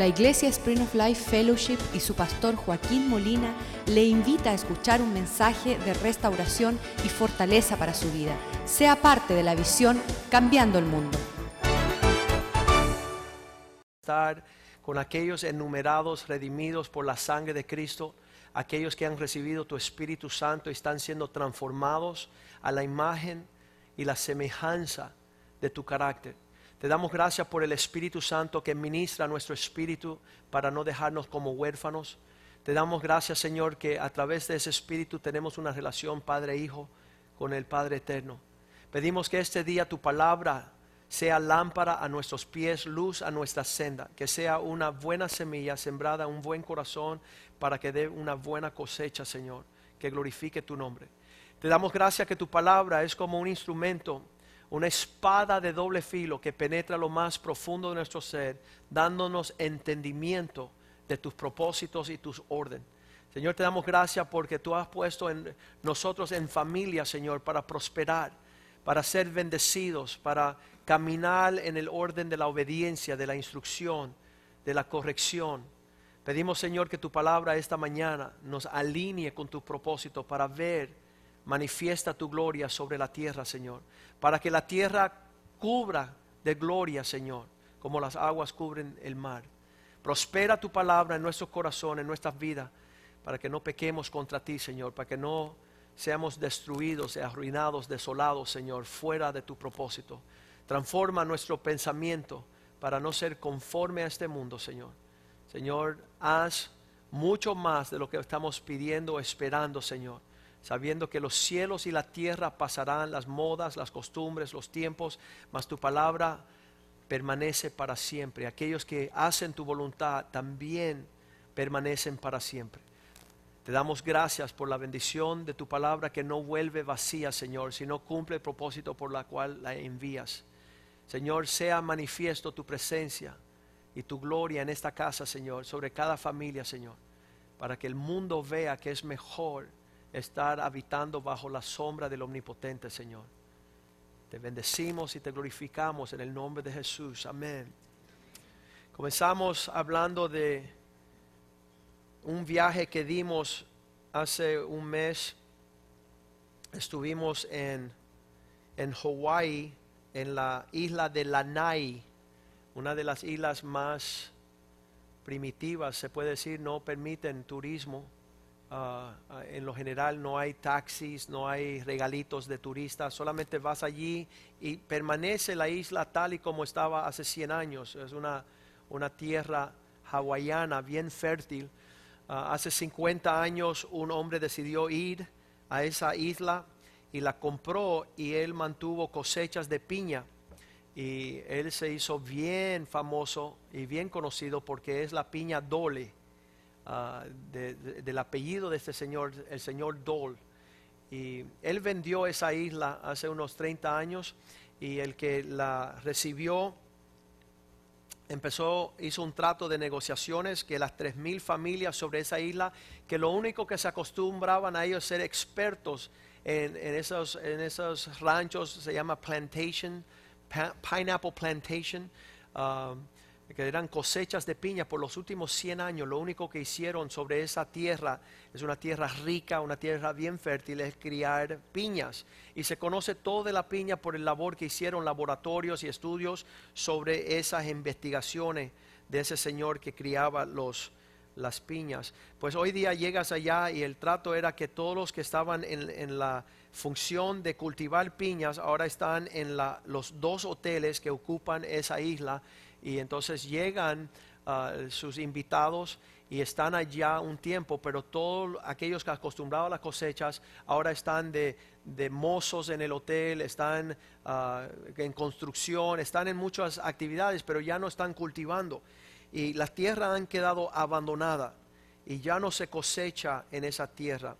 La Iglesia Spring of Life Fellowship y su pastor Joaquín Molina le invita a escuchar un mensaje de restauración y fortaleza para su vida. Sea parte de la visión Cambiando el Mundo. estar con aquellos enumerados, redimidos por la sangre de Cristo, aquellos que han recibido tu Espíritu Santo y están siendo transformados a la imagen y la semejanza de tu carácter. Te damos gracias por el Espíritu Santo que ministra nuestro espíritu para no dejarnos como huérfanos. Te damos gracias, Señor, que a través de ese espíritu tenemos una relación Padre-Hijo con el Padre Eterno. Pedimos que este día tu palabra sea lámpara a nuestros pies, luz a nuestra senda, que sea una buena semilla sembrada, un buen corazón para que dé una buena cosecha, Señor, que glorifique tu nombre. Te damos gracias que tu palabra es como un instrumento, una espada de doble filo que penetra lo más profundo de nuestro ser, dándonos entendimiento de tus propósitos y tus orden. Señor, te damos gracias porque tú has puesto en nosotros en familia, Señor, para prosperar, para ser bendecidos, para caminar en el orden de la obediencia, de la instrucción, de la corrección. Pedimos, Señor, que tu palabra esta mañana nos alinee con tu propósito para ver, manifiesta tu gloria sobre la tierra, Señor, para que la tierra cubra de gloria, Señor, como las aguas cubren el mar. Prospera tu palabra en nuestros corazones, en nuestras vidas, para que no pequemos contra ti, Señor, para que no seamos destruidos, arruinados, desolados, Señor, fuera de tu propósito. Transforma nuestro pensamiento para no ser conforme a este mundo, Señor. Señor, haz mucho más de lo que estamos pidiendo, esperando, Señor. Sabiendo que los cielos y la tierra pasarán, las modas, las costumbres, los tiempos, mas tu palabra permanece para siempre. Aquellos que hacen tu voluntad también permanecen para siempre. Te damos gracias por la bendición de tu palabra que no vuelve vacía, Señor, sino cumple el propósito por la cual la envías. Señor, sea manifiesto tu presencia y tu gloria en esta casa, Señor, sobre cada familia, Señor, para que el mundo vea que es mejor estar habitando bajo la sombra del Omnipotente, Señor. Te bendecimos y te glorificamos en el nombre de Jesús. Amén. Comenzamos hablando de un viaje que dimos hace un mes. Estuvimos en, en Hawái, en la isla de Lanai, una de las islas más primitivas, se puede decir, no permiten turismo. Uh, uh, en lo general no hay taxis, no hay regalitos de turistas, solamente vas allí y permanece la isla tal y como estaba hace 100 años. Es una, una tierra hawaiana bien fértil. Uh, hace 50 años un hombre decidió ir a esa isla y la compró y él mantuvo cosechas de piña. Y él se hizo bien famoso y bien conocido porque es la piña Dole, de, del apellido de este señor, el señor Dole. Y él vendió esa isla hace unos 30 años y el que la recibió empezó, hizo un trato de negociaciones que las 3.000 familias sobre esa isla, que lo único que se acostumbraban a ellos ser expertos en, esos, en esos ranchos, se llama plantation, pineapple plantation, uh, que eran cosechas de piña por los últimos 100 años. Lo único que hicieron sobre esa tierra, es una tierra rica, una tierra bien fértil, es criar piñas. Y se conoce todo de la piña por el labor que hicieron laboratorios y estudios sobre esas investigaciones de ese señor que criaba los, las piñas. Pues hoy día llegas allá y el trato era que todos los que estaban en, en la función de cultivar piñas ahora están en la, los dos hoteles que ocupan esa isla y entonces llegan uh, sus invitados y están allá un tiempo, pero todos aquellos que acostumbraban a las cosechas ahora están de, de mozos en el hotel, están uh, en construcción, están en muchas actividades, pero ya no están cultivando. Y las tierras han quedado abandonadas y ya no se cosecha en esa tierra.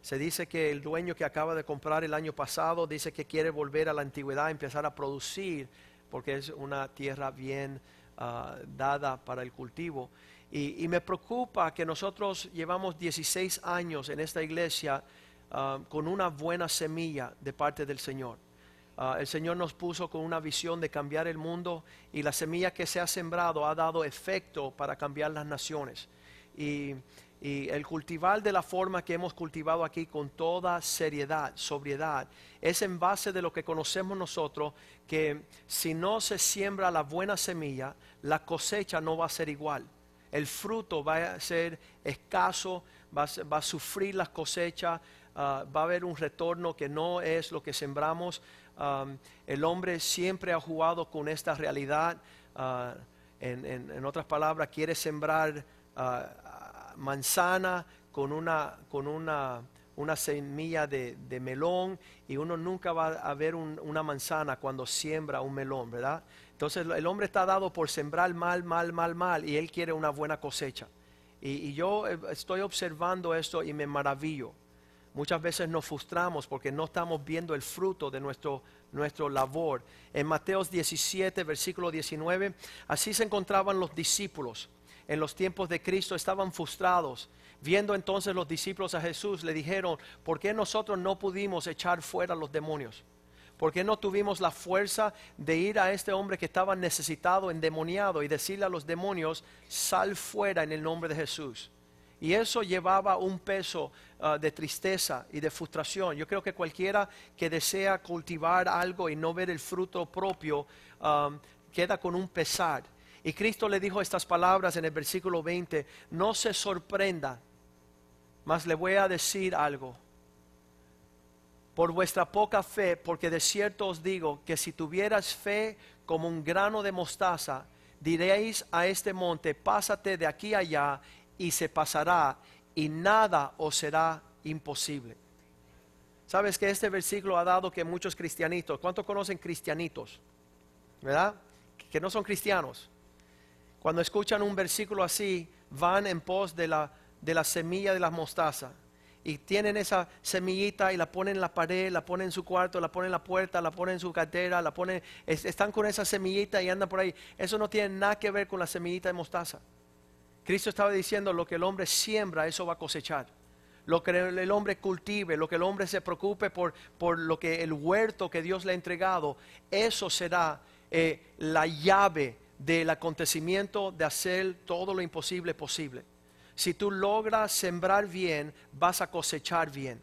Se dice que el dueño que acaba de comprar el año pasado dice que quiere volver a la antigüedad, empezar a producir porque es una tierra bien uh, dada para el cultivo. Y, me preocupa que nosotros llevamos 16 años en esta iglesia uh, con una buena semilla de parte del Señor. Ah, el Señor nos puso con una visión de cambiar el mundo y la semilla que se ha sembrado ha dado efecto para cambiar las naciones. Y, y el cultivar de la forma que hemos cultivado aquí con toda seriedad, sobriedad, es en base de lo que conocemos nosotros que si no se siembra la buena semilla, la cosecha no va a ser igual. El fruto va a ser escaso, va a, va a sufrir las cosechas, ah, va a haber un retorno que no es lo que sembramos. El hombre siempre ha jugado con esta realidad. ah, en, en- en otras palabras, quiere sembrar ah, manzana con una, con una, una semilla de, de melón y uno nunca va a ver un- una manzana cuando siembra un melón, ¿verdad? Entonces el hombre está dado por sembrar mal, mal, mal, mal y él quiere una buena cosecha. Y, yo eh, estoy observando esto y me maravillo. Muchas veces nos frustramos porque no estamos viendo el fruto de nuestro, nuestro labor. En Mateos 17, versículo 19, así se encontraban los discípulos. En los tiempos de Cristo estaban frustrados. Viendo entonces los discípulos a Jesús, le dijeron, ¿por qué nosotros no pudimos echar fuera los demonios? ¿Por qué no tuvimos la fuerza de ir a este hombre que estaba necesitado, endemoniado, y decirle a los demonios, sal fuera en el nombre de Jesús? Y eso llevaba un peso ah, de tristeza y de frustración. Yo creo que cualquiera que desea cultivar algo y no ver el fruto propio, am, queda con un pesar. Y Cristo le dijo estas palabras en el versículo 20, no se sorprenda, mas le voy a decir algo por vuestra poca fe, porque de cierto os digo que si tuvieras fe como un grano de mostaza, diréis a este monte, pásate de aquí allá, y se pasará, y nada os será imposible. Sabes que este versículo ha dado que muchos cristianitos, ¿cuántos conocen cristianitos? ¿Verdad? Que no son cristianos. Cuando escuchan un versículo así, van en pos de la, de la semilla de la mostaza. Y tienen esa semillita y la ponen en la pared, la ponen en su cuarto, la ponen en la puerta, la ponen en su cartera, la ponen, es- están con esa semillita y andan por ahí. Eso no tiene nada que ver con la semillita de mostaza. Cristo estaba diciendo lo que el hombre siembra, eso va a cosechar. Lo que el el hombre cultive, lo que el hombre se preocupe por, por lo que el huerto que Dios le ha entregado, eso será eh, la llave del acontecimiento de hacer todo lo imposible posible. Si tú logras sembrar bien, vas a cosechar bien.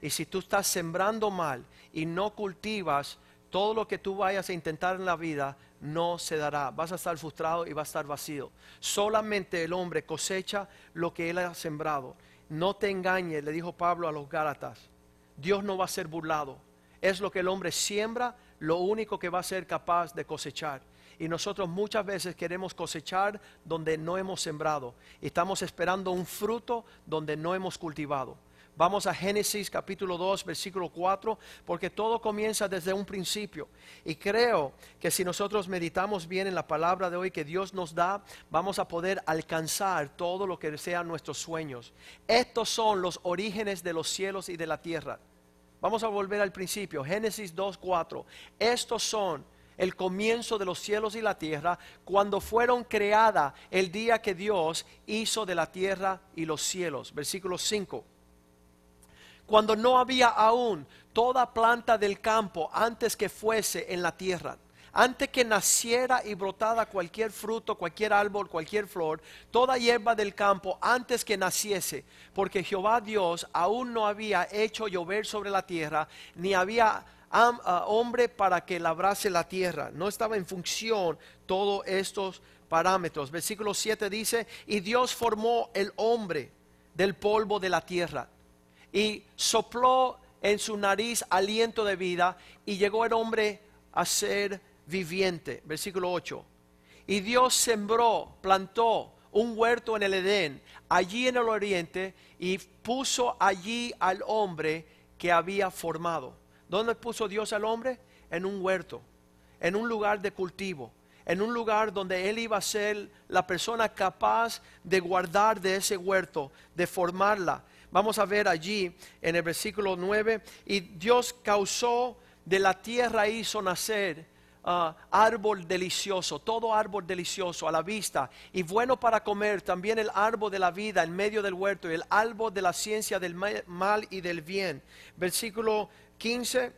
Y si tú estás sembrando mal y no cultivas, todo lo que tú vayas a intentar en la vida no se dará. Vas a estar frustrado y vas a estar vacío. Solamente el hombre cosecha lo que él ha sembrado. No te engañes, le dijo Pablo a los Gálatas. Dios no va a ser burlado. Es lo que el hombre siembra, lo único que va a ser capaz de cosechar. Y nosotros muchas veces queremos cosechar donde no hemos sembrado. Estamos esperando un fruto donde no hemos cultivado. Vamos a Génesis capítulo 2, versículo 4, porque todo comienza desde un principio. Y creo que si nosotros meditamos bien en la palabra de hoy que Dios nos da, vamos a poder alcanzar todo lo que sean nuestros sueños. Estos son los orígenes de los cielos y de la tierra. Vamos a volver al principio, Génesis 2, 4. Estos son el comienzo de los cielos y la tierra, cuando fueron creadas el día que Dios hizo de la tierra y los cielos. Versículo 5 cuando no había aún toda planta del campo antes que fuese en la tierra. Antes que naciera y brotara cualquier fruto, cualquier árbol, cualquier flor, toda hierba del campo antes que naciese, porque Jehová Dios aún no había hecho llover sobre la tierra, ni había hombre para que labrase la tierra. No estaba en función todos estos parámetros. Versículo 7 dice, y Dios formó el hombre del polvo de la tierra y sopló en su nariz aliento de vida y llegó el hombre a ser viviente. Versículo 8. Y Dios sembró, plantó un huerto en el Edén, allí en el oriente, y puso allí al hombre que había formado. ¿Dónde puso Dios al hombre? En un huerto, en un lugar de cultivo, en un lugar donde él iba a ser la persona capaz de guardar de ese huerto, de formarla. Vamos a ver allí en el versículo 9, y Dios causó de la tierra hizo nacer ah, árbol delicioso, todo árbol delicioso a la vista y bueno para comer, también el árbol de la vida en medio del huerto y el árbol de la ciencia del ma- mal y del bien. Versículo 15.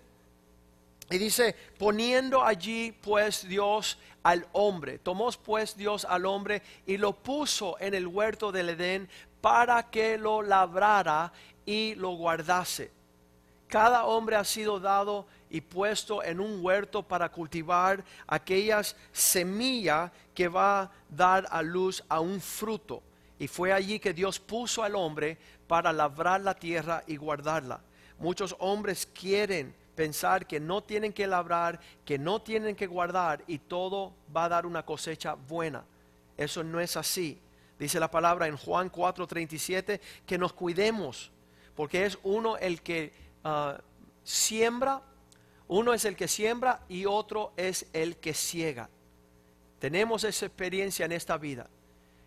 Y dice, poniendo allí pues Dios al hombre, tomó pues Dios al hombre y lo puso en el huerto del Edén para que lo labrara y lo guardase. Cada hombre ha sido dado y puesto en un huerto para cultivar aquellas semillas que va a dar a luz a un fruto. Y fue allí que Dios puso al hombre para labrar la tierra y guardarla. Muchos hombres quieren pensar que no tienen que labrar, que no tienen que guardar y todo va a dar una cosecha buena. Eso no es así. Dice la palabra en Juan 4:37 que nos cuidemos, porque es uno el que ah, siembra, uno es el que siembra y otro es el que ciega. Tenemos esa experiencia en esta vida,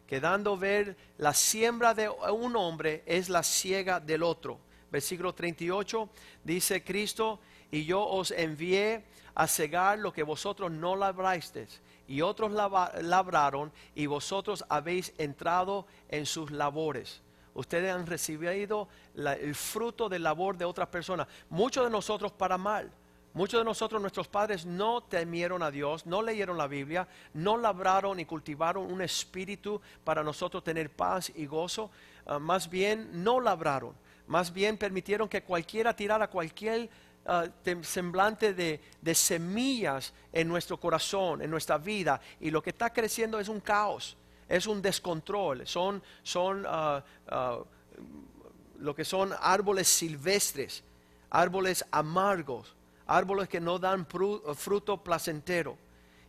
que dando ver la siembra de un hombre es la ciega del otro. Versículo 38 dice Cristo, y yo os envié a cegar lo que vosotros no labrasteis, y otros labraron, y vosotros habéis entrado en sus labores. Ustedes han recibido el fruto del labor de otras personas, muchos de nosotros para mal. Muchos de nosotros, nuestros padres, no temieron a Dios, no leyeron la Biblia, no labraron y cultivaron un espíritu para nosotros tener paz y gozo. Ah, más bien, no labraron. Más bien permitieron que cualquiera tirara cualquier Ah, semblante de, semillas en nuestro corazón, en nuestra vida, y lo que está creciendo es un caos, es un descontrol, son, son ah, ah, lo que son árboles silvestres, árboles amargos, árboles que no dan fruto placentero.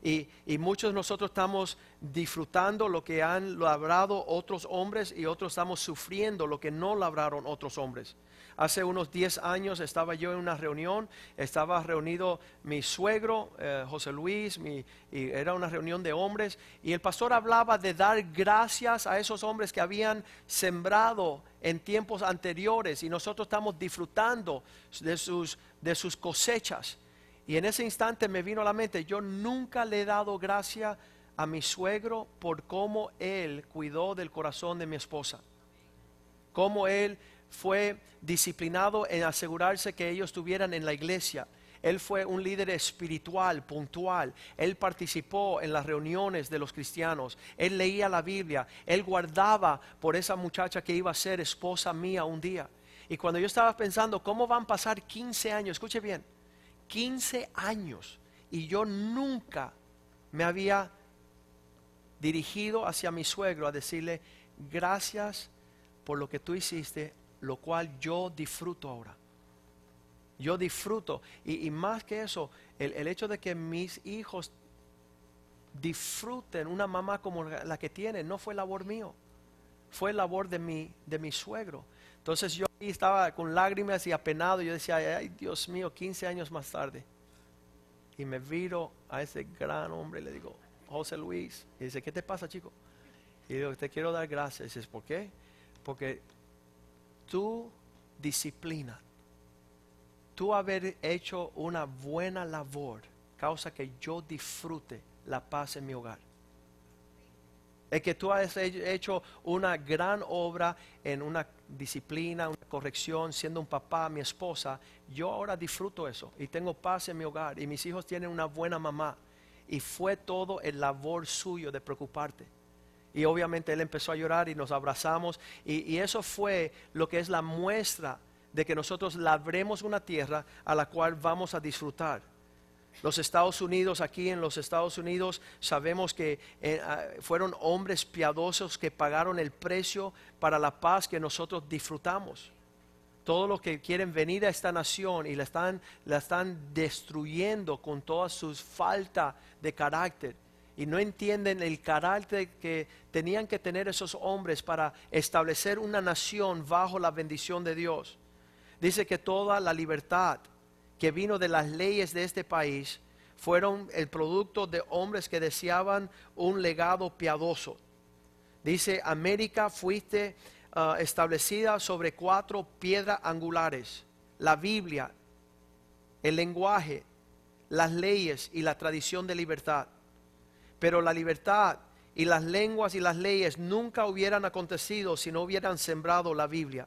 Y, muchos de nosotros estamos disfrutando lo que han labrado otros hombres y otros estamos sufriendo lo que no labraron otros hombres. Hace unos 10 años estaba yo en una reunión, estaba reunido mi suegro, eh, José Luis, y era una reunión de hombres, y el pastor hablaba de dar gracias a esos hombres que habían sembrado en tiempos anteriores y nosotros estamos disfrutando de sus cosechas. Y en ese instante me vino a la mente, yo nunca le he dado gracia a mi suegro por cómo él cuidó del corazón de mi esposa. Cómo él fue disciplinado en asegurarse que ellos estuvieran en la iglesia. Él fue un líder espiritual, puntual. Él participó en las reuniones de los cristianos. Él leía la Biblia. Él guardaba por esa muchacha que iba a ser esposa mía un día. Y cuando yo estaba pensando, ¿cómo van a pasar 15 años? Escuche bien, 15 años. Y yo nunca me había dirigido hacia mi suegro a decirle, gracias por lo que tú hiciste lo cual yo disfruto ahora. Yo disfruto. Y, más que eso, el, hecho de que mis hijos disfruten una mamá como la que tienen, no fue labor mío, fue labor de mi, de mi suegro. Entonces yo estaba con lágrimas y apenado, yo decía, ay Dios mío, 15 años más tarde. Y me viro a ese gran hombre y le digo, José Luis, y dice, ¿qué te pasa chico? Y digo, te quiero dar gracias. Y dices, ¿por qué? Porque tu disciplina, tú haber hecho una buena labor, causa que yo disfrute la paz en mi hogar. Es que tú has hecho una gran obra en una disciplina, una corrección, siendo un papá, mi esposa. Yo ahora disfruto eso y tengo paz en mi hogar y mis hijos tienen una buena mamá. Y fue todo el labor suyo de preocuparte. Y obviamente él empezó a llorar y nos abrazamos. Y, eso fue lo que es la muestra de que nosotros labremos una tierra a la cual vamos a disfrutar. Los Estados Unidos, aquí en los Estados Unidos, sabemos que eh, ah, fueron hombres piadosos que pagaron el precio para la paz que nosotros disfrutamos. Todos los que quieren venir a esta nación y la están, la están destruyendo con toda su falta de carácter y no entienden el carácter que tenían que tener esos hombres para establecer una nación bajo la bendición de Dios. Dice que toda la libertad que vino de las leyes de este país fueron el producto de hombres que deseaban un legado piadoso. Dice, América fuiste ah, establecida sobre cuatro piedras angulares, la Biblia, el lenguaje, las leyes y la tradición de libertad. Pero la libertad y las lenguas y las leyes nunca hubieran acontecido si no hubieran sembrado la Biblia.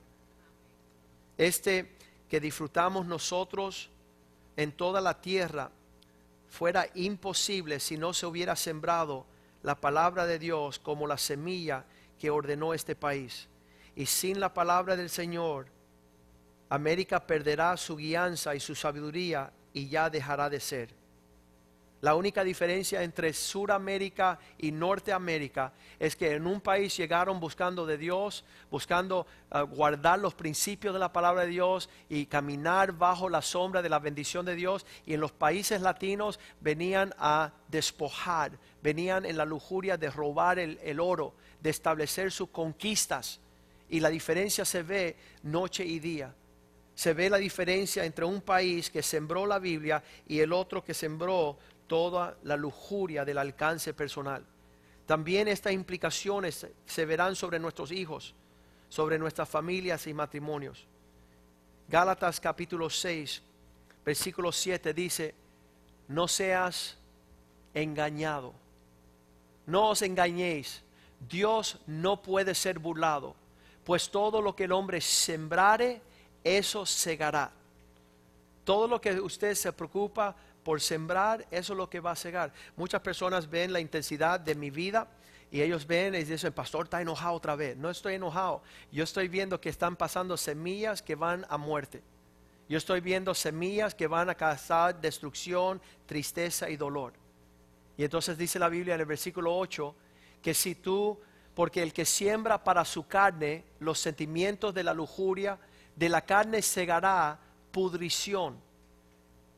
Este que disfrutamos nosotros en toda la tierra fuera imposible si no se hubiera sembrado la palabra de Dios como la semilla que ordenó este país. Y sin la palabra del Señor, América perderá su guianza y su sabiduría y ya dejará de ser. La única diferencia entre Suramérica y Norteamérica es que en un país llegaron buscando de Dios, buscando ah, guardar los principios de la palabra de Dios y caminar bajo la sombra de la bendición de Dios. Y en los países latinos venían a despojar, venían en la lujuria de robar el, el oro, de establecer sus conquistas. Y la diferencia se ve noche y día se ve la diferencia entre un país que sembró la Biblia y el otro que sembró toda la lujuria del alcance personal. También estas implicaciones se verán sobre nuestros hijos, sobre nuestras familias y matrimonios. Gálatas capítulo 6, versículo 7 dice, no seas engañado, no os engañéis, Dios no puede ser burlado, pues todo lo que el hombre sembrare, eso segará. Todo lo que usted se preocupa por sembrar, eso es lo que va a cegar. Muchas personas ven la intensidad de mi vida y ellos ven y dicen, pastor está enojado otra vez. No estoy enojado. Yo estoy viendo que están pasando semillas que van a muerte. Yo estoy viendo semillas que van a causar destrucción, tristeza y dolor. Y entonces dice la Biblia en el versículo 8 que si tú, porque el que siembra para su carne los sentimientos de la lujuria, de la carne segará pudrición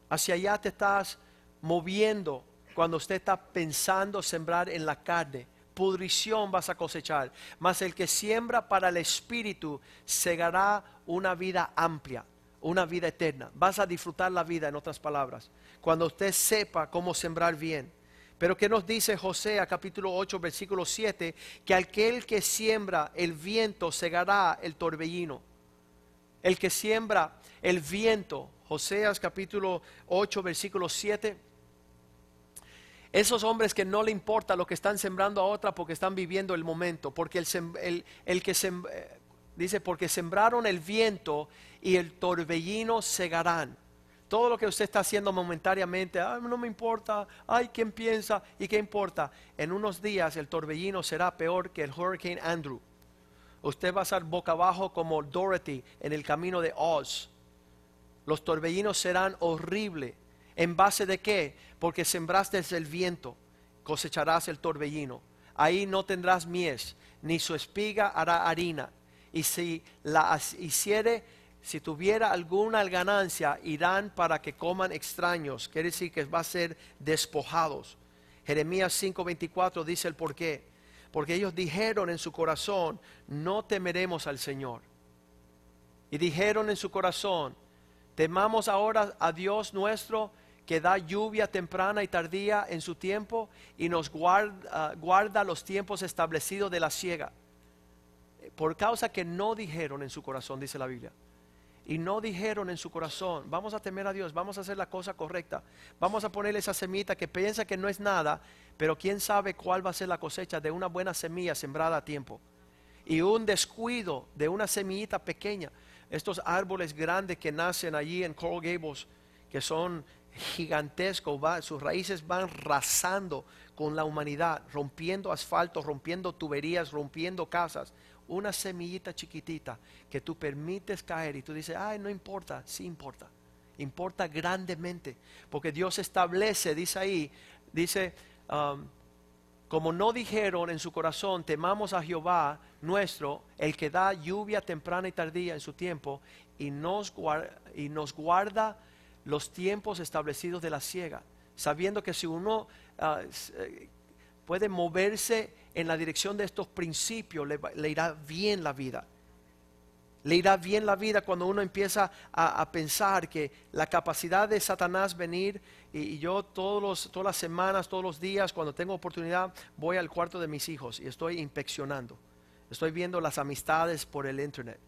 Hacia allá te estás moviendo cuando usted está pensando sembrar en la carne. Pudrición vas a cosechar. Mas el que siembra para el espíritu segará una vida amplia, una vida eterna. Vas a disfrutar la vida, en otras palabras, cuando usted sepa cómo sembrar bien. Pero ¿qué nos dice José capítulo 8, versículo 7? Que aquel que siembra el viento segará el torbellino. El que siembra el viento Joseas capítulo 8, versículo 7. Esos hombres que no le importa lo que están sembrando a otra porque están viviendo el momento, porque el, que eh, dice, porque sembraron el viento y el torbellino segarán. Todo lo que usted está haciendo momentáneamente, no me importa, ay, ¿quién piensa y qué importa? En unos días el torbellino será peor que el Hurricane Andrew. Usted va a estar boca abajo como Dorothy en el camino de Oz los torbellinos serán horribles. ¿En base de qué? Porque sembraste el viento, cosecharás el torbellino. Ahí no tendrás mies, ni su espiga hará harina. Y si la hiciere, si tuviera alguna ganancia, irán para que coman extraños. Quiere decir que va a ser despojados. Jeremías 5:24 dice el por qué. Porque ellos dijeron en su corazón, no temeremos al Señor. Y dijeron en su corazón, Temamos ahora a Dios nuestro que da lluvia temprana y tardía en su tiempo y nos guarda, guarda los tiempos establecidos de la ciega. Por causa que no dijeron en su corazón, dice la Biblia. Y no dijeron en su corazón, vamos a temer a Dios, vamos a hacer la cosa correcta. Vamos a ponerle esa semita que piensa que no es nada, pero quién sabe cuál va a ser la cosecha de una buena semilla sembrada a tiempo. Y un descuido de una semillita pequeña estos árboles grandes que nacen allí en Coral Gables, que son gigantescos, sus raíces van rasando con la humanidad, rompiendo asfalto, rompiendo tuberías, rompiendo casas. Una semillita chiquitita que tú permites caer y tú dices, ay, no importa, sí importa. Importa grandemente, porque Dios establece, dice ahí, dice, um, como no dijeron en su corazón, temamos a Jehová nuestro, el que da lluvia temprana y tardía en su tiempo, y nos, guarda, y nos guarda los tiempos establecidos de la ciega, sabiendo que si uno ah, eh, puede moverse en la dirección de estos principios, le irá bien la vida le irá bien la vida cuando uno empieza a, pensar que la capacidad de Satanás venir y, yo todos los, todas las semanas, todos los días, cuando tengo oportunidad, voy al cuarto de mis hijos y estoy inspeccionando. Estoy viendo las amistades por el internet.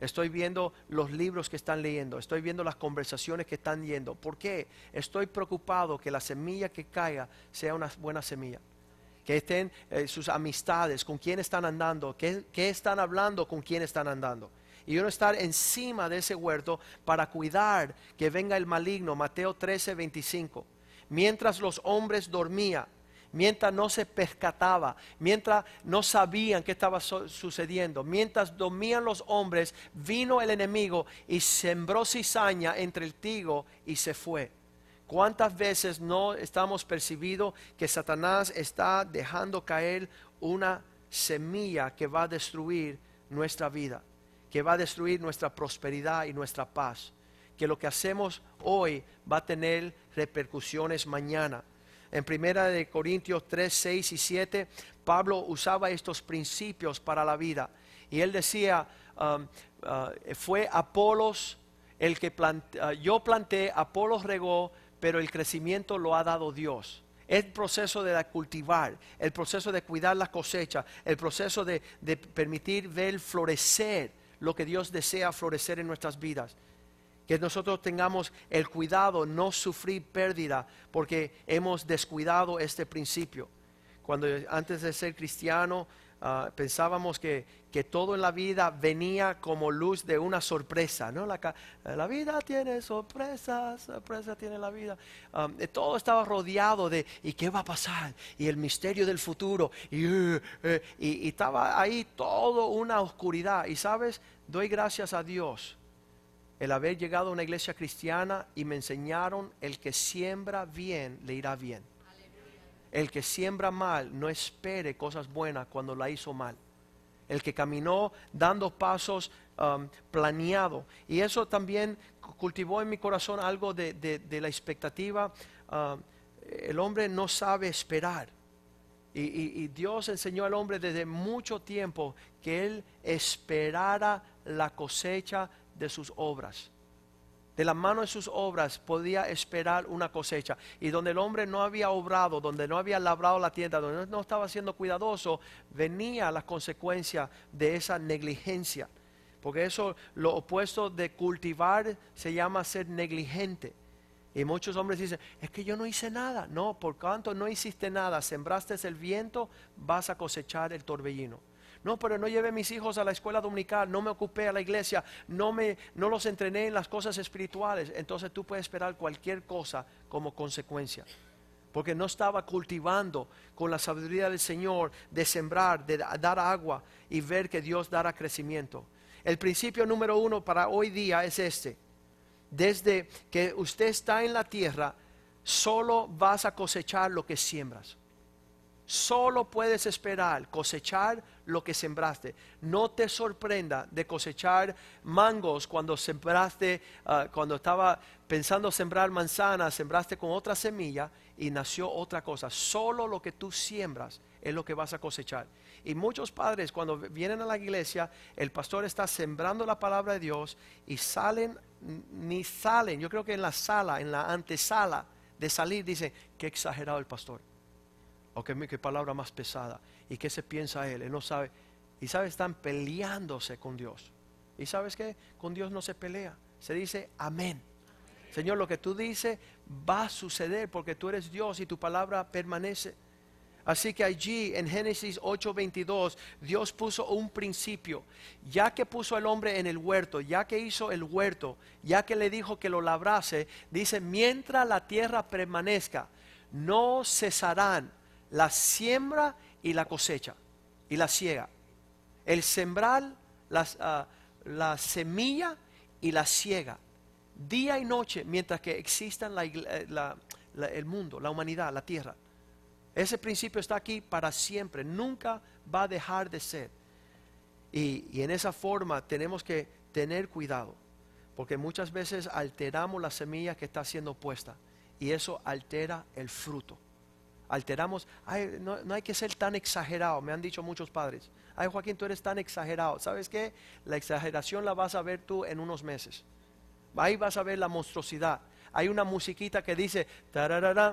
Estoy viendo los libros que están leyendo. Estoy viendo las conversaciones que están yendo. ¿Por qué? Estoy preocupado que la semilla que caiga sea una buena semilla que estén eh, sus amistades, con quién están andando, qué, qué, están hablando, con quién están andando. Y uno estar encima de ese huerto para cuidar que venga el maligno. Mateo 13, 25. Mientras los hombres dormían, mientras no se percataba, mientras no sabían qué estaba sucediendo, mientras dormían los hombres, vino el enemigo y sembró cizaña entre el trigo y se fue. ¿Cuántas veces no estamos percibidos que Satanás está dejando caer una semilla que va a destruir nuestra vida, que va a destruir nuestra prosperidad y nuestra paz? Que lo que hacemos hoy va a tener repercusiones mañana. En primera de Corintios 3, 6 y 7, Pablo usaba estos principios para la vida. Y él decía, um, uh, fue Apolos el que uh, yo planté, Apolos regó, pero el crecimiento lo ha dado Dios. El proceso de cultivar, el proceso de cuidar la cosecha, el proceso de, permitir ver florecer lo que Dios desea florecer en nuestras vidas. Que nosotros tengamos el cuidado, no sufrir pérdida, porque hemos descuidado este principio. Cuando antes de ser cristiano, Ah, pensábamos que, que, todo en la vida venía como luz de una sorpresa, ¿no? La, la vida tiene sorpresas, sorpresa tiene la vida. Ah, todo estaba rodeado de, ¿y qué va a pasar? Y el misterio del futuro. Y, eh, eh, y, y estaba ahí todo una oscuridad. Y sabes, doy gracias a Dios el haber llegado a una iglesia cristiana y me enseñaron el que siembra bien le irá bien. El que siembra mal no espere cosas buenas cuando la hizo mal. El que caminó dando pasos um, planeado. Y eso también cultivó en mi corazón algo de, la expectativa. Um, el hombre no sabe esperar. y, Dios enseñó al hombre desde mucho tiempo que él esperara la cosecha de sus obras de la mano de sus obras podía esperar una cosecha. Y donde el hombre no había obrado, donde no había labrado la tienda, donde no estaba siendo cuidadoso, venía la consecuencia de esa negligencia. Porque eso, lo opuesto de cultivar, se llama ser negligente. Y muchos hombres dicen, es que yo no hice nada. No, por cuanto no hiciste nada, sembraste el viento, vas a cosechar el torbellino. No, pero no llevé a mis hijos a la escuela dominical, no me ocupé a la iglesia, no, me, no los entrené en las cosas espirituales. Entonces tú puedes esperar cualquier cosa como consecuencia. Porque no estaba cultivando con la sabiduría del Señor de sembrar, de dar agua y ver que Dios dará crecimiento. El principio número uno para hoy día es este. Desde que usted está en la tierra, solo vas a cosechar lo que siembras. Solo puedes esperar cosechar lo que sembraste. No te sorprenda de cosechar mangos cuando sembraste, ah, cuando estaba pensando sembrar manzanas, sembraste con otra semilla y nació otra cosa. Solo lo que tú siembras es lo que vas a cosechar. Y muchos padres cuando vienen a la iglesia, el pastor está sembrando la palabra de Dios y salen, ni salen, yo creo que en la sala, en la antesala de salir, dicen, qué exagerado el pastor o qué, palabra más pesada. ¿Y qué se piensa él? Él no sabe. Y sabe, están peleándose con Dios. ¿Y sabes qué? Con Dios no se pelea. Se dice amén. Señor, lo que tú dices va a suceder porque tú eres Dios y tu palabra permanece. Así que allí en Génesis 8:22 Dios puso un principio. Ya que puso el hombre en el huerto, ya que hizo el huerto, ya que le dijo que lo labrase, dice, mientras la tierra permanezca, no cesarán la siembra y la cosecha y la ciega. El sembrar ah, la semilla y la ciega. Día y noche mientras que existan eh, el mundo, la humanidad, la tierra. Ese principio está aquí para siempre. Nunca va a dejar de ser. Y, y en esa forma tenemos que tener cuidado. Porque muchas veces alteramos la semilla que está siendo puesta. Y eso altera el fruto alteramos, no, no, hay que ser tan exagerado, me han dicho muchos padres. Ay, Joaquín, tú eres tan exagerado. ¿Sabes qué? La exageración la vas a ver tú en unos meses. Ahí vas a ver la monstruosidad. Hay una musiquita que dice, tararara,